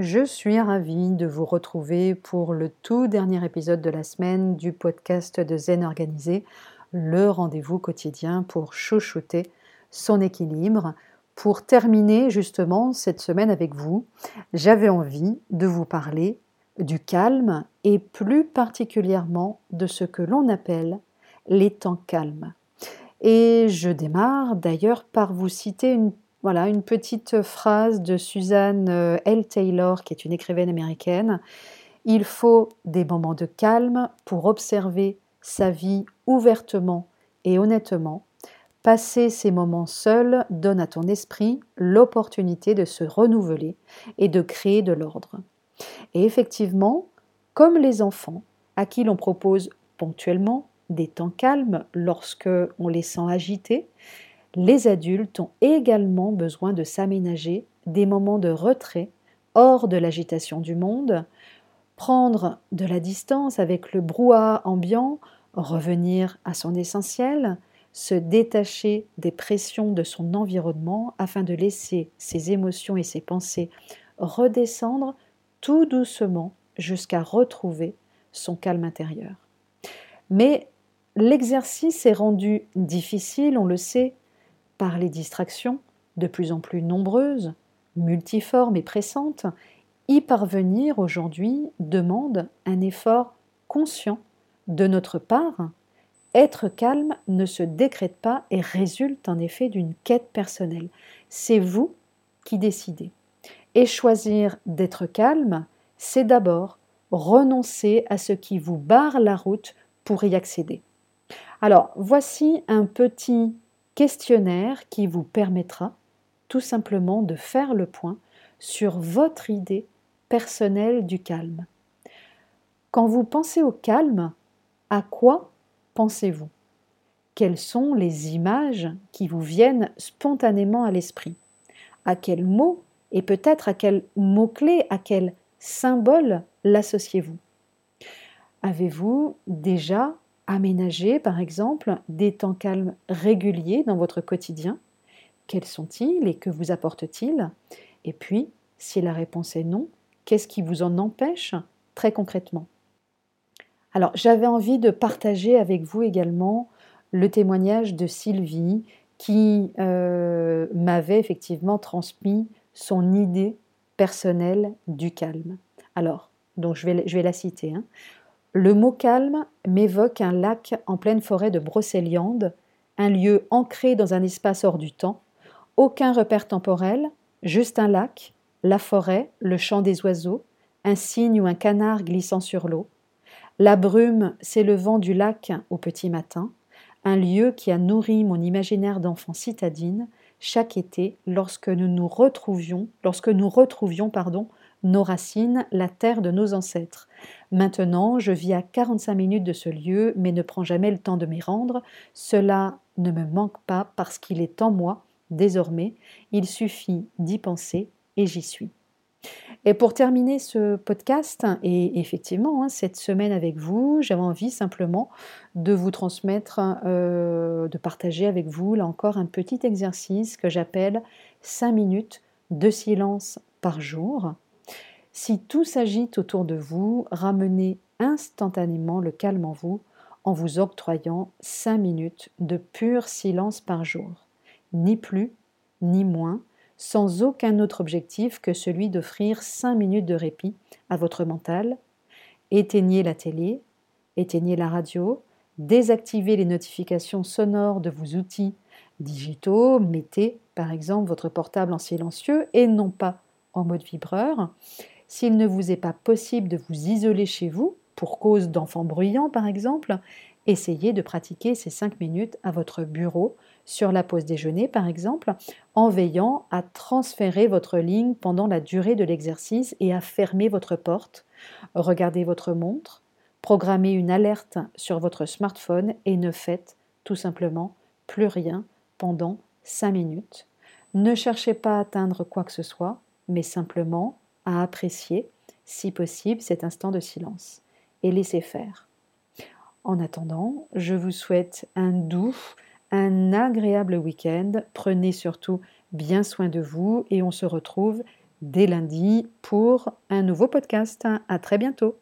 Je suis ravie de vous retrouver pour le tout dernier épisode de la semaine du podcast de Zen Organisé, le rendez-vous quotidien pour chouchouter son équilibre. Pour terminer justement cette semaine avec vous, j'avais envie de vous parler du calme et plus particulièrement de ce que l'on appelle les temps calmes. Et je démarre d'ailleurs par vous citer une voilà, une petite phrase de Suzanne euh, L. Taylor, qui est une écrivaine américaine. Il faut des moments de calme pour observer sa vie ouvertement et honnêtement. Passer ces moments seuls donne à ton esprit l'opportunité de se renouveler et de créer de l'ordre. Et effectivement, comme les enfants, à qui l'on propose ponctuellement des temps calmes lorsque on les sent agités, les adultes ont également besoin de s'aménager des moments de retrait hors de l'agitation du monde, prendre de la distance avec le brouhaha ambiant, revenir à son essentiel, se détacher des pressions de son environnement afin de laisser ses émotions et ses pensées redescendre tout doucement jusqu'à retrouver son calme intérieur. Mais l'exercice est rendu difficile, on le sait, par les distractions, de plus en plus nombreuses, multiformes et pressantes, y parvenir aujourd'hui demande un effort conscient de notre part. Être calme ne se décrète pas et résulte en effet d'une quête personnelle. C'est vous qui décidez. Et choisir d'être calme, c'est d'abord renoncer à ce qui vous barre la route pour y accéder. Alors, voici un petit qui vous permettra tout simplement de faire le point sur votre idée personnelle du calme. Quand vous pensez au calme, à quoi pensez-vous? Quelles sont les images qui vous viennent spontanément à l'esprit? À quels mots et peut-être à quel mot-clé, à quel symbole l'associez-vous? Avez-vous déjà aménager, par exemple, des temps calmes réguliers dans votre quotidien Quels sont-ils et que vous apportent-ils? Et puis, si la réponse est non, qu'est-ce qui vous en empêche très concrètement? Alors, j'avais envie de partager avec vous également le témoignage de Sylvie qui euh, m'avait effectivement transmis son idée personnelle du calme. Alors, donc je vais, la citer. Hein. Le mot calme m'évoque un lac en pleine forêt de Brocéliande, un lieu ancré dans un espace hors du temps, aucun repère temporel, juste un lac, la forêt, le chant des oiseaux, un cygne ou un canard glissant sur l'eau, la brume s'élevant du lac au petit matin, un lieu qui a nourri mon imaginaire d'enfant citadine chaque été lorsque nous nous retrouvions, lorsque nous retrouvions pardon, nos racines, la terre de nos ancêtres. Maintenant, je vis à 45 minutes de ce lieu, mais ne prends jamais le temps de m'y rendre. Cela ne me manque pas parce qu'il est en moi, désormais. Il suffit d'y penser et j'y suis. Et pour terminer ce podcast, et effectivement, hein, cette semaine avec vous, j'avais envie simplement de vous transmettre, euh, de partager avec vous, là encore, un petit exercice que j'appelle 5 minutes de silence par jour. Si tout s'agite autour de vous, ramenez instantanément le calme en vous en vous octroyant 5 minutes de pur silence par jour, ni plus ni moins, sans aucun autre objectif que celui d'offrir 5 minutes de répit à votre mental. Éteignez la télé, éteignez la radio, désactivez les notifications sonores de vos outils digitaux, mettez par exemple votre portable en silencieux et non pas en mode vibreur. S'il ne vous est pas possible de vous isoler chez vous, pour cause d'enfants bruyants par exemple, essayez de pratiquer ces 5 minutes à votre bureau, sur la pause déjeuner par exemple, en veillant à transférer votre ligne pendant la durée de l'exercice et à fermer votre porte. Regardez votre montre, programmez une alerte sur votre smartphone et ne faites tout simplement plus rien pendant 5 minutes. Ne cherchez pas à atteindre quoi que ce soit, mais simplement à apprécier, si possible, cet instant de silence et laisser faire. En attendant, je vous souhaite un doux, un agréable week-end. Prenez surtout bien soin de vous et on se retrouve dès lundi pour un nouveau podcast. À très bientôt.